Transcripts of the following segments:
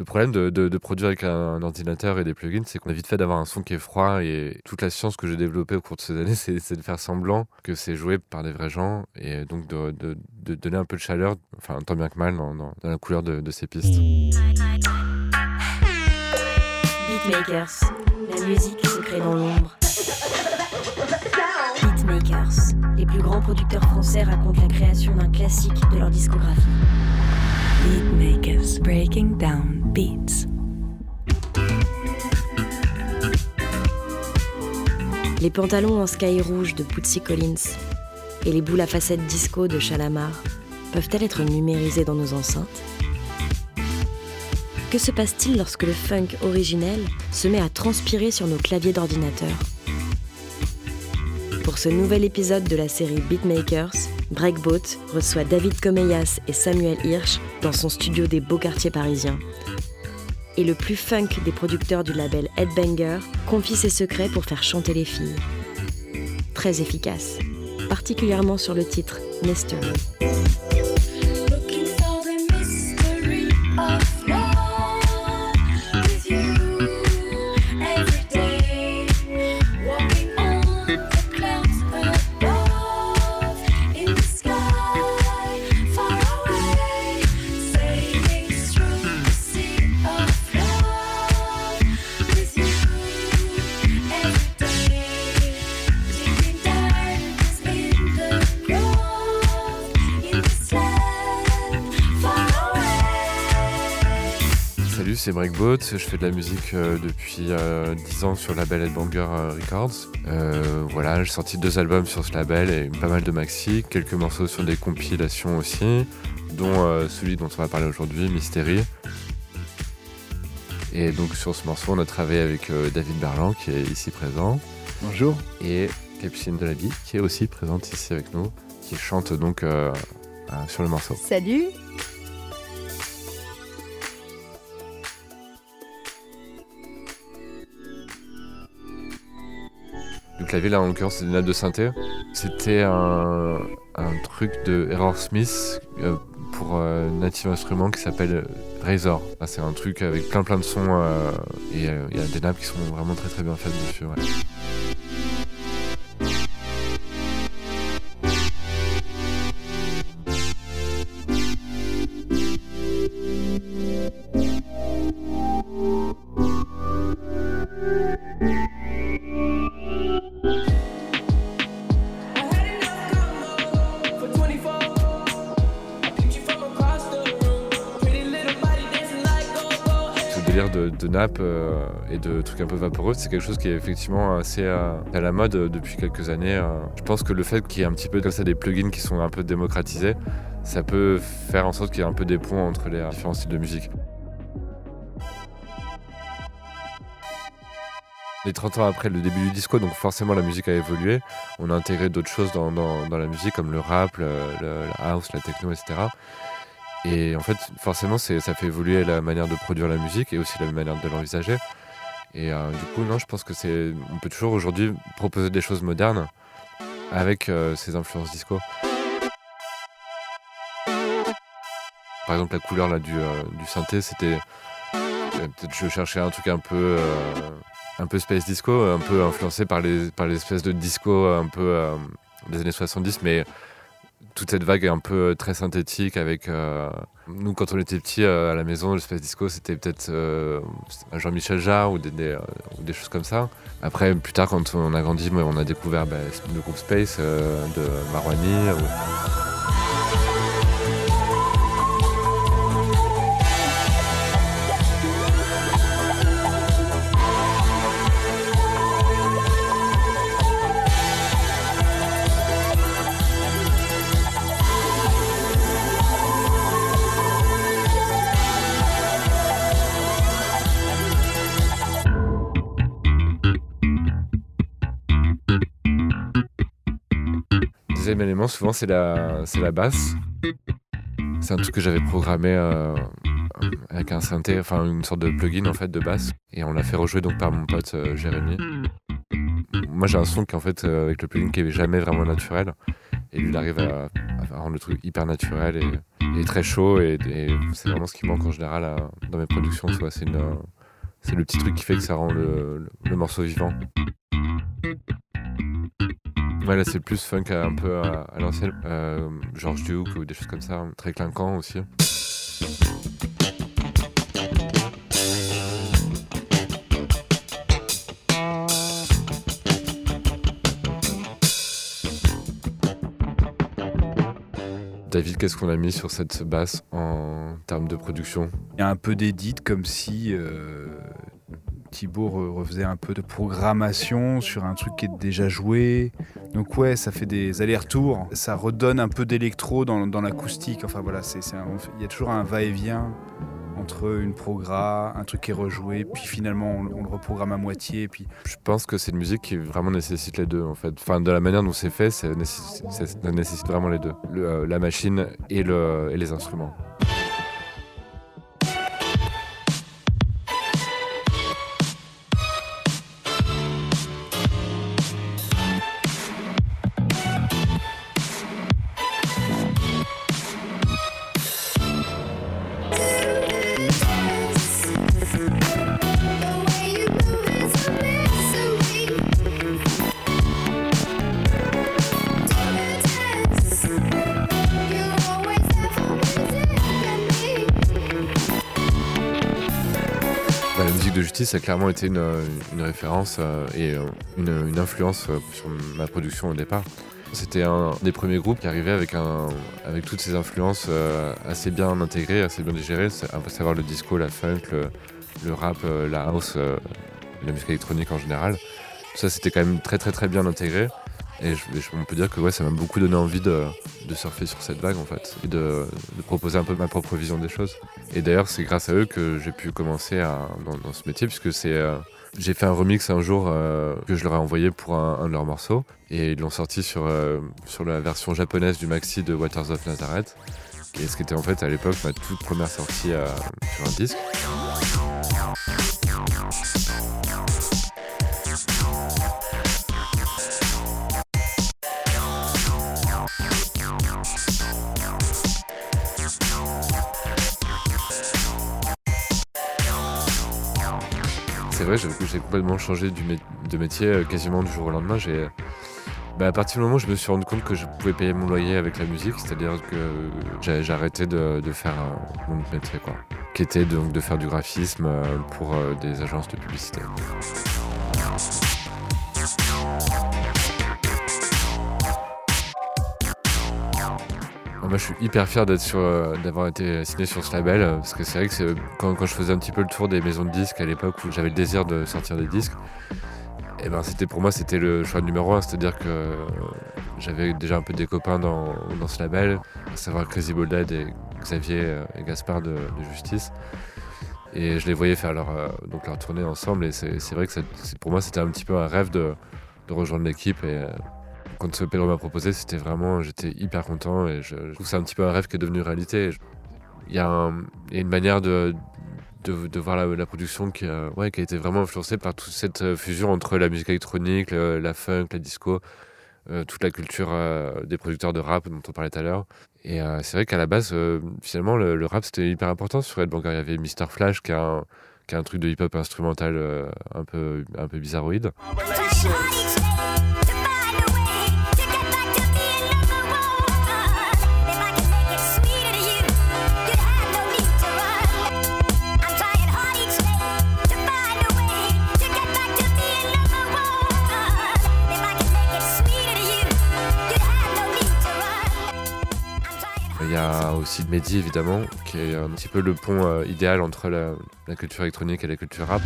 Le problème de, produire avec un, ordinateur et des plugins, c'est qu'on a vite fait d'avoir un son qui est froid et toute la science que j'ai développée au cours de ces années, c'est de faire semblant que c'est joué par des vrais gens et donc de, donner un peu de chaleur, enfin tant bien que mal, dans, dans- la couleur de, de ces pistes. Beatmakers, la musique se crée dans l'ombre. Beatmakers, les plus grands producteurs français racontent la création d'un classique de leur discographie. Beatmakers breaking down beats. Les pantalons en sky rouge de Bootsy Collins et les boules à facettes disco de Chalamar peuvent-elles être numérisées dans nos enceintes? Que se passe-t-il lorsque le funk originel se met à transpirer sur nos claviers d'ordinateur? Pour ce nouvel épisode de la série Beatmakers, Breakboat reçoit David Comeyas et Samuel Hirsch dans son studio des beaux quartiers parisiens. Et le plus funk des producteurs du label Headbanger confie ses secrets pour faire chanter les filles. Très efficace, particulièrement sur le titre Mystery. C'est Breakboat. Je fais de la musique euh, depuis euh, 10 ans sur le label Headbanger euh, Records. Euh, voilà, j'ai sorti deux albums sur ce label et pas mal de maxi, quelques morceaux sur des compilations aussi, dont euh, celui dont on va parler aujourd'hui, Mystery. Et donc sur ce morceau, on a travaillé avec euh, David Berland qui est ici présent Bonjour. et Capucine Delabie qui est aussi présente ici avec nous, qui chante donc euh, euh, sur le morceau. Salut clavier, là, en l'occurrence, c'est des nappes de synthé. C'était un, truc de Error Smith euh, pour euh, Native Instruments qui s'appelle euh, Razor. C'est un truc avec plein plein de sons euh, et il y a des nappes qui sont vraiment très très bien faites dessus. De, nappes euh, et de trucs un peu vaporeux, c'est quelque chose qui est effectivement assez euh, à la mode euh, depuis quelques années. Je pense que le fait qu'il y ait un petit peu comme ça des plugins qui sont un peu démocratisés, ça peut faire en sorte qu'il y ait un peu des ponts entre les différents styles de musique. Les 30 ans après le début du disco, donc forcément la musique a évolué. On a intégré d'autres choses dans, dans- la musique, comme le rap, le- la house, la techno, etc. Et en fait, forcément, ça fait évoluer la manière de produire la musique et aussi la manière de l'envisager. Et euh, du coup, non, je pense que c'est, on peut toujours aujourd'hui proposer des choses modernes avec euh, ces influences disco. Par exemple, la couleur là du, euh, synthé, c'était peut-être je cherchais un truc un peu un peu space disco, un peu influencé par les par les espèces de disco un peu des années 70, mais toute cette vague est un peu euh, très synthétique avec euh, nous quand on était petits euh, à la maison le space disco c'était peut-être euh, Jean-Michel Jarre euh, ou des choses comme ça. Après plus tard quand on a grandi on a découvert bah, le groupe Space de Marwani Élément, souvent, c'est la, c'est la basse. C'est un truc que j'avais programmé euh, avec un synthé, enfin une sorte de plugin en fait de basse. Et on l'a fait rejouer donc par mon pote euh, Jérémy. Moi j'ai un son qui en fait euh, avec le plugin qui est jamais vraiment naturel. Et lui, il arrive à, rendre le truc hyper naturel et, très chaud. Et, c'est vraiment ce qui manque en général dans mes productions. C'est euh, le petit truc qui fait que ça rend le morceau vivant. Ouais, là, c'est plus funk à- un peu à, l'ancienne. Euh, George Duke ou des choses comme ça. Très clinquant aussi. David, qu'est-ce qu'on a mis sur cette basse en termes de production? Il y a un peu d'édit comme si euh, Thibaut re- refaisait un peu de programmation sur un truc qui est déjà joué. Donc ouais, ça fait des allers-retours. Ça redonne un peu d'électro dans, l'acoustique. Enfin voilà, il y a toujours un va-et-vient entre une progra, un truc qui est rejoué, puis finalement on, le reprogramme à moitié, puis Je pense que c'est une musique qui vraiment nécessite les deux en fait. Enfin, de la manière dont c'est fait, ça nécessite, vraiment les deux. Euh, la machine et les instruments. Justice a clairement été une, référence euh, et euh, une, influence euh, sur ma production au départ. C'était un des premiers groupes qui arrivait avec, avec toutes ces influences assez bien intégrées, assez bien digérées, à savoir le disco, la funk, le, rap, la house, la musique électronique en général. Tout ça, c'était quand même très très très bien intégré. Et je- je- on peut dire que ouais, ça m'a beaucoup donné envie de, de surfer sur cette vague en fait, et de, de proposer un peu ma propre vision des choses. Et d'ailleurs, c'est grâce à eux que j'ai pu commencer dans, ce métier, puisque c'est, euh, j'ai fait un remix un jour euh, que je leur ai envoyé pour un, de leurs morceaux, et ils l'ont sorti sur, euh, sur la version japonaise du maxi de Waters of Nazareth, et ce qui était en fait à l'époque ma toute première sortie sur un disque. J'ai complètement changé de métier euh, quasiment du jour au lendemain. J'ai, bah, à partir du moment où je me suis rendu compte que je pouvais payer mon loyer avec la musique, c'est-à-dire que j'ai arrêté de, de faire euh, mon métier, quoi, qui était donc de faire du graphisme euh, pour euh, des agences de publicité. Moi, je suis hyper fier d'être sur, euh, d'avoir été signé sur ce label, euh, parce que c'est vrai que quand, je faisais un petit peu le tour des maisons de disques à l'époque où j'avais le désir de sortir des disques, et ben c'était pour moi c'était le choix numéro un, c'est-à-dire que j'avais déjà un peu des copains dans, ce label, à savoir Crazy Boldad et Xavier euh, et Gaspard de, Justice. Et je les voyais faire leur, donc leur tournée ensemble, et c'est, vrai que pour moi c'était un petit peu un rêve de, rejoindre l'équipe. Quand Pedro m'a proposé, c'était vraiment, j'étais hyper content et je, trouve que c'est un petit peu un rêve qui est devenu réalité. Il y, a une manière de, voir la, production qui a, été vraiment influencée par toute cette euh, fusion entre la musique électronique, le- la funk, la disco, euh, toute la culture euh, des producteurs de rap dont on parlait tout à l'heure. Et c'est vrai qu'à la base, finalement, le, rap c'était hyper important sur Red Banger. Il y avait Mr. Flash qui a un, truc de hip-hop instrumental un, peu, un peu bizarroïde. Y a aussi Mehdi évidemment, qui est un petit peu le pont euh, idéal entre la culture électronique et la culture rap.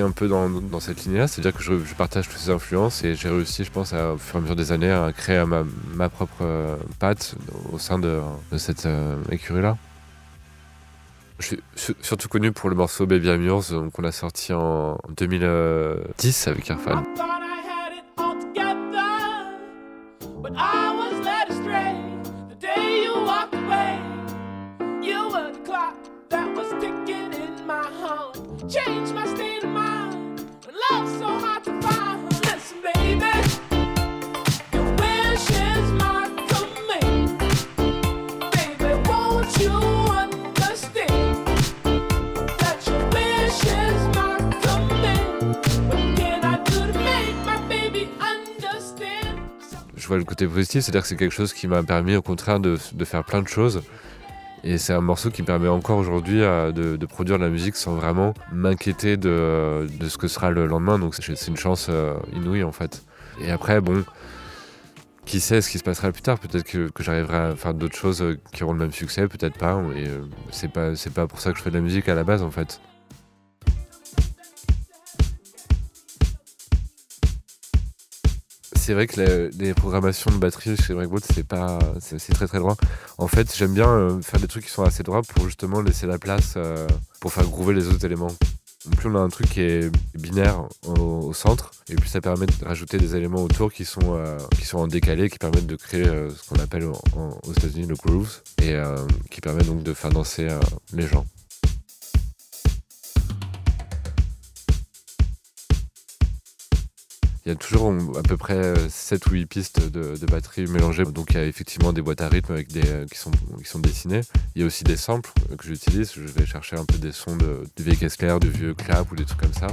Un peu dans, dans cette ligne-là, c'est-à-dire que je, je partage toutes ces influences et j'ai réussi, je pense, à, au fur et à mesure des années, à créer ma, ma propre euh, patte au sein de, de cette euh, écurie-là. Je suis su- surtout connu pour le morceau Baby I'm Yours euh, qu'on a sorti en 2010 avec Irfan. Le côté positif, c'est-à-dire que c'est quelque chose qui m'a permis au contraire de, faire plein de choses. Et c'est un morceau qui me permet encore aujourd'hui euh, de, produire de la musique sans vraiment m'inquiéter de, ce que sera le lendemain. Donc c'est une chance euh, inouïe en fait. Et après, bon, qui sait ce qui se passera plus tard Peut-être que, j'arriverai à faire d'autres choses euh, qui auront le même succès, peut-être pas. Et c'est pas pour ça que je fais de la musique à la base en fait. C'est vrai que les programmations de batterie chez Breakboat, c'est pas, c'est très très droit. En fait, j'aime bien euh, faire des trucs qui sont assez droits pour justement laisser la place euh, pour faire groover les autres éléments. Plus on a un truc qui est binaire au, centre, et plus ça permet de rajouter des éléments autour qui sont, euh, qui sont en décalé, qui permettent de créer ce qu'on appelle aux États-Unis le groove, et qui permet donc de faire danser les gens. Il y a toujours on- à peu près 7 ou 8 pistes de, batterie mélangées. Donc il y a effectivement des boîtes à rythme avec des, euh, qui, sont, qui sont dessinées. Il y a aussi des samples euh, que j'utilise. Je vais chercher un peu des sons de, de vieilles caisses de vieux clap ou des trucs comme ça.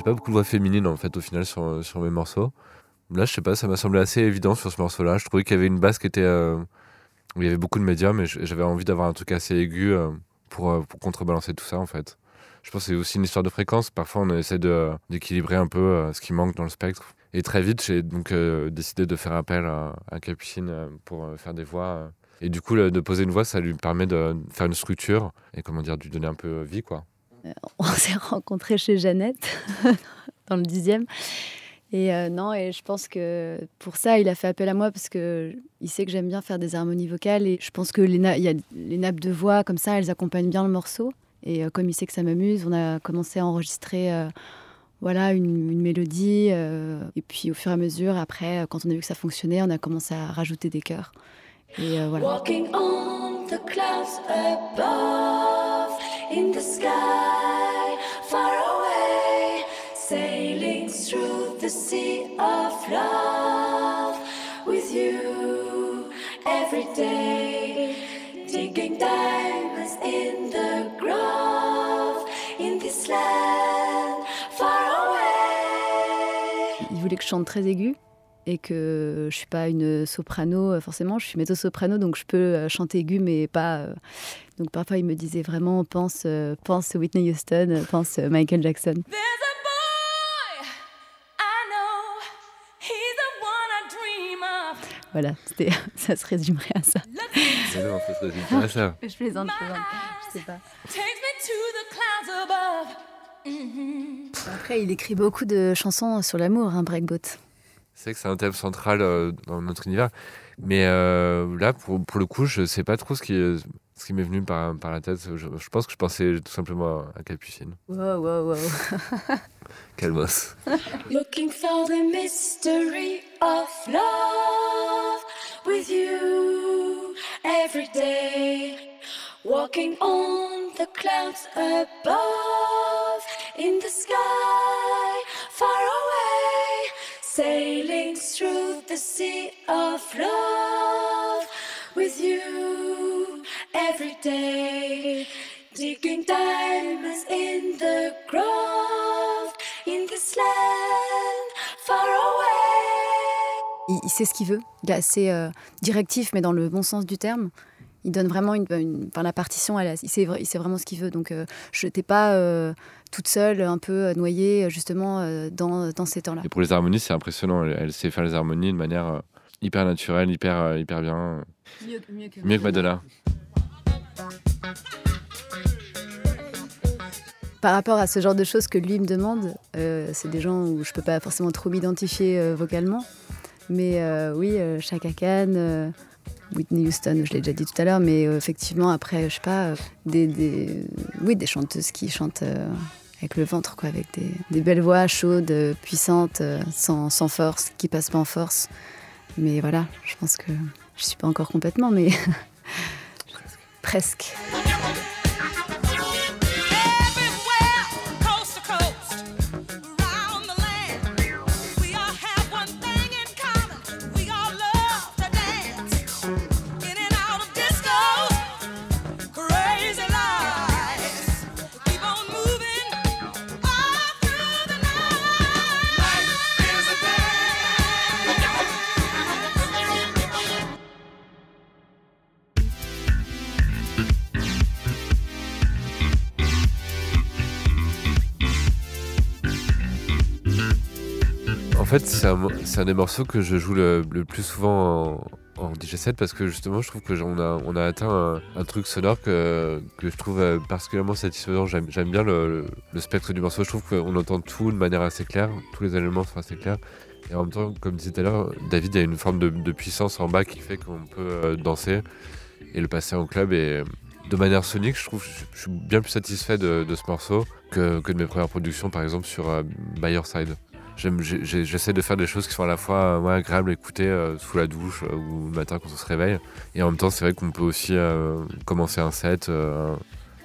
J'ai pas beaucoup de voix féminine en fait au final sur, sur mes morceaux. Là, je sais pas, ça m'a semblé assez évident sur ce morceau-là. Je trouvais qu'il y avait une basse qui était. euh, où il y avait beaucoup de et je- j'avais envie d'avoir un truc assez aigu euh, pour, euh, pour contrebalancer tout ça en fait. Je pense que c'est aussi une histoire de fréquence. Parfois, on essaie d'équilibrer un peu euh, ce qui manque dans le spectre. Et très vite, j'ai donc euh, décidé de faire appel à, Capucine euh, pour euh, faire des voix. euh. Et du coup, de poser une voix, ça lui permet de faire une structure et comment dire, de lui donner un peu vie quoi. on s'est rencontrés chez Jeannette, dans le dixième. Et euh, non, et je pense que pour ça, il a fait appel à moi parce que il sait que j'aime bien faire des harmonies vocales et je pense que les, nappes de voix comme ça, elles accompagnent bien le morceau. Et euh, comme il sait que ça m'amuse, on a commencé à enregistrer euh, voilà une, mélodie. euh, et puis au fur et à mesure, après, euh, quand on a vu que ça fonctionnait, on a commencé à rajouter des chœurs. Et euh, voilà. Walking on the above, in the sky, far away, sailing through the sea of love with you every day, digging diamonds in the grove, in this land, far away. il voulait que je chante très aigu et que je suis pas une soprano euh, forcément, je suis mezzo-soprano donc je peux euh, chanter aigu mais pas. Donc parfois il me disait vraiment pense euh, pense Whitney Houston, euh, pense euh, Michael Jackson. There's a boy I know, he's the one I dream of. Voilà, c'était ça se résumerait à ça. Mais non, ça se résume pas à ça. Je plaisante, je. Je sais pas. Mhm. Après il écrit beaucoup de chansons sur l'amour, hein, Breakboat. C'est que c'est un thème central euh, dans notre univers. Mais euh, là, pour, pour le coup, je sais pas trop ce qui, ce qui m'est venu par, par la tête. Je, je pense que je pensais tout simplement à Capucine. Wow wow wow. Calmos. Looking for the mystery of love with you every day. walking on the clouds above, in the sky, far away, sailing through the sea of love with you every day, digging diamonds in the grove, in this land, far away. Il, il sait ce qu'il veut. Il est assez euh, directif, mais dans le bon sens du terme. Il donne vraiment une, une- enfin, la partition. Elle, il, sait, il sait vraiment ce qu'il veut. Donc, euh, je n'étais pas euh, toute seule, un peu euh, noyée, euh, justement, euh, dans, dans ces temps-là. Et pour les harmonies, c'est impressionnant. Elle, elle sait faire les harmonies de manière hyper naturelle, hyper, hyper bien. Mieux que Madonna. Par rapport à ce genre de choses que lui me demande, euh, c'est des gens où je peux pas forcément trop m'identifier euh, vocalement. Mais euh, oui, Chaka Khan, Whitney Houston, je l'ai déjà dit tout à l'heure, mais effectivement, après, je sais pas, des, oui, des chanteuses qui chantent avec le ventre, quoi, avec des, belles voix chaudes, puissantes, sans, force, qui passent pas en force. Mais voilà, je pense que je suis pas encore complètement, mais presque. Fait, c'est un, des morceaux que je joue le, plus souvent en, DJ set parce que justement, je trouve que on a, atteint un, truc sonore que, je trouve euh, particulièrement satisfaisant. J'aime, bien le, spectre du morceau. Je trouve qu'on entend tout de manière assez claire. Tous les éléments sont assez clairs. Et en même temps, comme disait tout à l'heure, David a une forme de, puissance en bas qui fait qu'on peut euh, danser et le passer en club. Et de manière sonique, je trouve je, suis bien plus satisfait de, ce morceau que, de mes premières productions, par exemple sur euh, Side. J'essaie de faire des choses qui sont à la fois euh, ouais, agréables à écouter euh, sous la douche euh, ou le matin quand on se réveille. Et en même temps, c'est vrai qu'on peut aussi commencer un set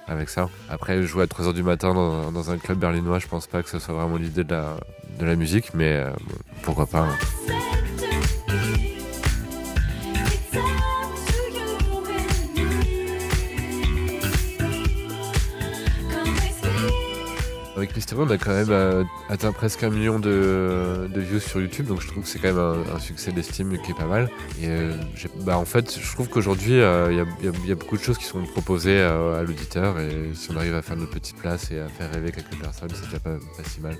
avec ça. Après, jouer à 3h du matin dans, un club berlinois, je pense pas que ce soit vraiment l'idée de la, de la musique, mais pourquoi pas. hein. Avec Mystery, on a quand même euh, atteint presque un million de, de views sur YouTube, donc je trouve que c'est quand même un, succès d'estime qui est pas mal. Et euh, bah, en fait, je trouve qu'aujourd'hui, euh, il y, a, beaucoup de choses qui sont proposées à l'auditeur, et si on arrive à faire notre petite place et à faire rêver quelques personnes, c'est déjà pas si mal.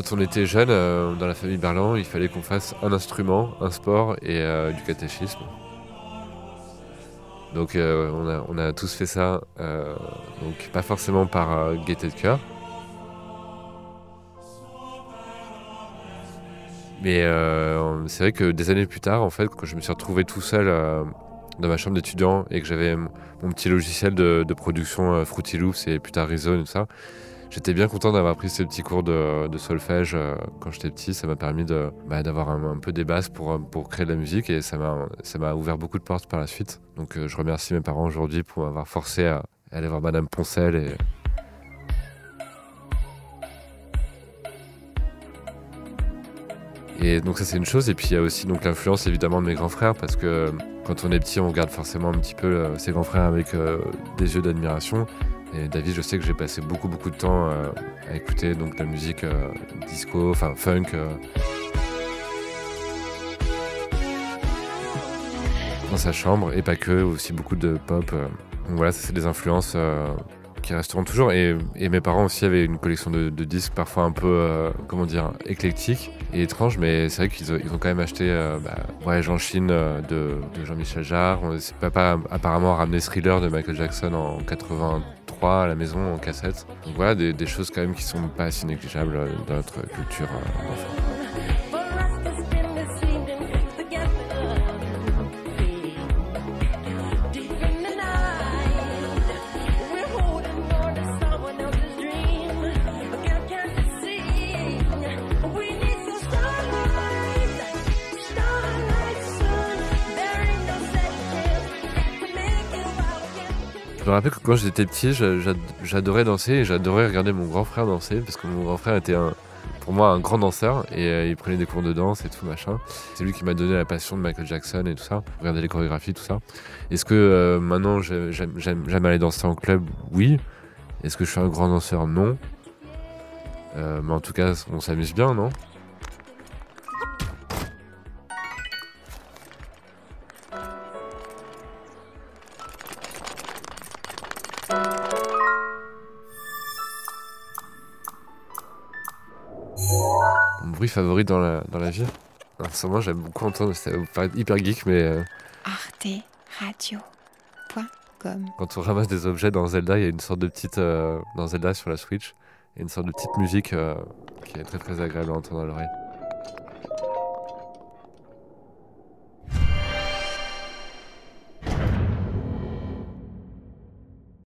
Quand on était jeune, euh, dans la famille Berland, il fallait qu'on fasse un instrument, un sport et euh, du catéchisme. Donc euh, on, a, tous fait ça, donc pas forcément par gaieté de cœur. Mais c'est vrai que des années plus tard, en fait, quand je me suis retrouvé tout seul dans ma chambre d'étudiant et que j'avais mon petit logiciel de, production Fruity Loops et plus tard Reason et tout ça, J'étais bien content d'avoir pris ces petits cours de, solfège euh, quand j'étais petit. Ça m'a permis bah, d'avoir un, peu des bases pour, euh, pour créer de la musique et ça m'a, ouvert beaucoup de portes par la suite. Donc euh, je remercie mes parents aujourd'hui pour m'avoir forcé à aller voir Madame Poncel et, donc ça c'est une chose, et puis il y a aussi donc l'influence évidemment de mes grands frères, parce que quand on est petit on regarde forcément un petit peu ses grands frères avec des yeux d'admiration. Et David, je sais que j'ai passé beaucoup beaucoup de temps euh, à écouter donc de la musique euh, disco, enfin funk. euh, dans sa chambre, et pas que, aussi beaucoup de pop. Donc voilà, ça c'est des influences qui resteront toujours. Et, mes parents aussi avaient une collection de, disques parfois un peu, comment dire, éclectique et étrange, mais c'est vrai qu'ils ont, quand même acheté euh, bah, ouais, Jean Chine de, de Jean-Michel Jarre. Papa apparemment a ramené Thriller de Michael Jackson en 83 à la maison en cassette. Donc voilà, des, des choses quand même qui sont pas si négligeables euh, dans notre culture euh, d'enfant. Me rappelle que quand j'étais petit, j'a- j'a- j'adorais danser et j'adorais regarder mon grand frère danser parce que mon grand frère était pour moi un grand danseur et euh, il prenait des cours de danse et tout machin. C'est lui qui m'a donné la passion de Michael Jackson et tout ça, regarder les chorégraphies, tout ça. Est-ce que euh, maintenant j'ai- j'aime j'aime- j'aime aller danser en club? Oui. Est-ce que je suis un grand danseur? Non. Euh, mais en tout cas, on s'amuse bien, non? Favori dans la, dans la vie En ce moment, j'aime beaucoup entendre, ça va vous paraître hyper geek, mais euh, arteradio.com. quand on ramasse des objets dans Zelda, il y a une sorte de petite. euh, dans Zelda sur la Switch, il y a une sorte de petite musique euh, qui est très très agréable à entendre à l'oreille.